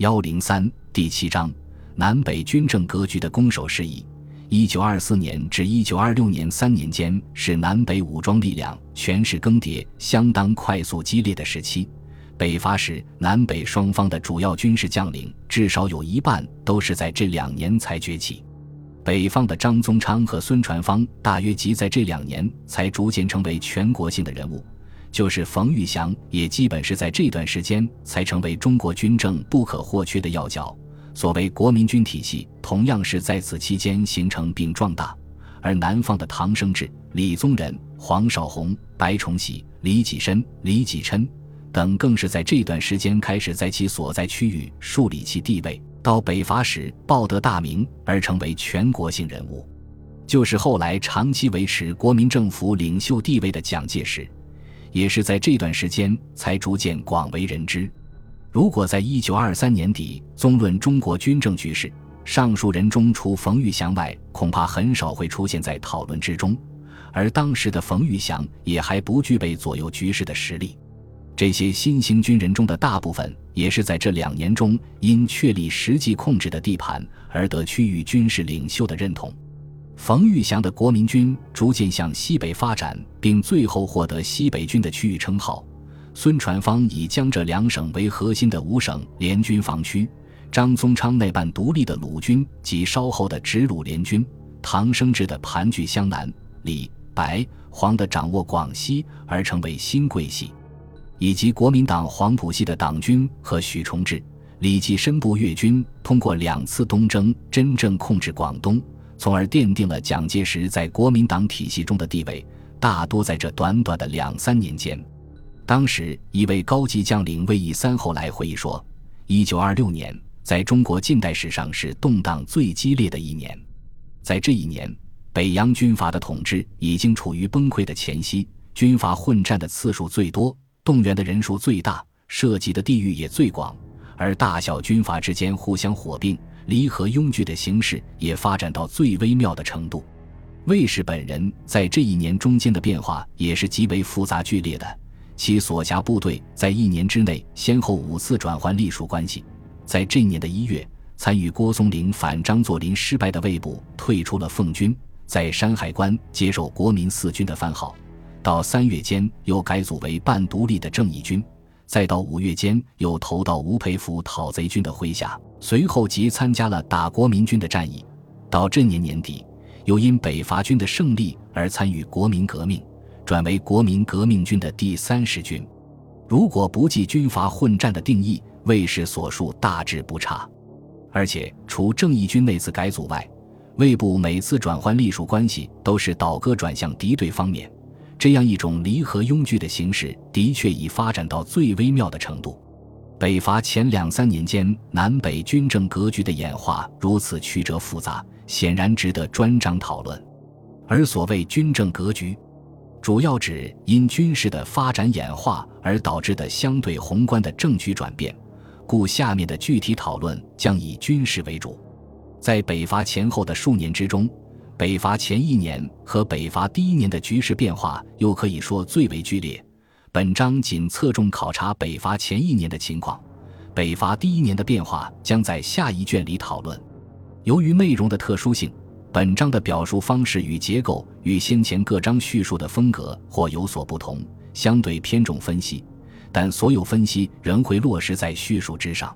幺零三第七章南北军政格局的攻守事宜。一九二四年至一九二六年三年间是南北武装力量权势更迭相当快速激烈的时期。北伐时，南北双方的主要军事将领至少有一半都是在这两年才崛起。北方的张宗昌和孙传芳大约即在这两年才逐渐成为全国性的人物。就是冯玉祥也基本是在这段时间才成为中国军政不可或缺的要角。所谓国民军体系，同样是在此期间形成并壮大，而南方的唐生智、李宗仁、黄绍竑、白崇禧、李济深、李济琛等，更是在这段时间开始在其所在区域树立其地位，到北伐时报得大名而成为全国性人物。就是后来长期维持国民政府领袖地位的蒋介石，也是在这段时间才逐渐广为人知。如果在一九二三年底综论中国军政局势，上述人中除冯玉祥外，恐怕很少会出现在讨论之中。而当时的冯玉祥也还不具备左右局势的实力。这些新兴军人中的大部分，也是在这两年中因确立实际控制的地盘而得区域军事领袖的认同。冯玉祥的国民军逐渐向西北发展，并最后获得西北军的区域称号。孙传芳以江浙两省为核心的五省联军防区，张宗昌那半独立的鲁军及稍后的直鲁联军，唐生智的盘踞湘南，李、白、黄的掌握广西，而成为新桂系，以及国民党黄埔系的党军和许崇智、李济深部粤军，通过两次东征，真正控制广东，从而奠定了蒋介石在国民党体系中的地位。大多在这短短的两三年间。当时一位高级将领魏义三后来回忆说：“一九二六年在中国近代史上是动荡最激烈的一年，在这一年，北洋军阀的统治已经处于崩溃的前夕，军阀混战的次数最多，动员的人数最大，涉及的地域也最广，而大小军阀之间互相火并、离合拥拒的形式也发展到最微妙的程度。魏氏本人在这一年中间的变化也是极为复杂剧烈的。”其所辖部队在一年之内先后五次转换隶属关系，在这年的一月，参与郭松龄反张作霖失败的魏部退出了奉军，在山海关接受国民四军的番号，到三月间又改组为半独立的正义军，再到五月间又投到吴佩孚讨贼军的麾下，随后即参加了打国民军的战役，到这年年底，又因北伐军的胜利而参与国民革命。转为国民革命军的第三十军，如果不计军阀混战的定义，卫士所述大致不差。而且除正义军那次改组外，卫部每次转换隶属关系都是倒戈转向敌对方面，这样一种离合拥拒的形式，的确已发展到最微妙的程度。北伐前两三年间，南北军政格局的演化如此曲折复杂，显然值得专章讨论。而所谓军政格局，主要指因军事的发展演化而导致的相对宏观的政局转变，故下面的具体讨论将以军事为主。在北伐前后的数年之中，北伐前一年和北伐第一年的局势变化又可以说最为剧烈。本章仅侧重考察北伐前一年的情况，北伐第一年的变化将在下一卷里讨论。由于内容的特殊性。本章的表述方式与结构与先前各章叙述的风格或有所不同，相对偏重分析，但所有分析仍会落实在叙述之上。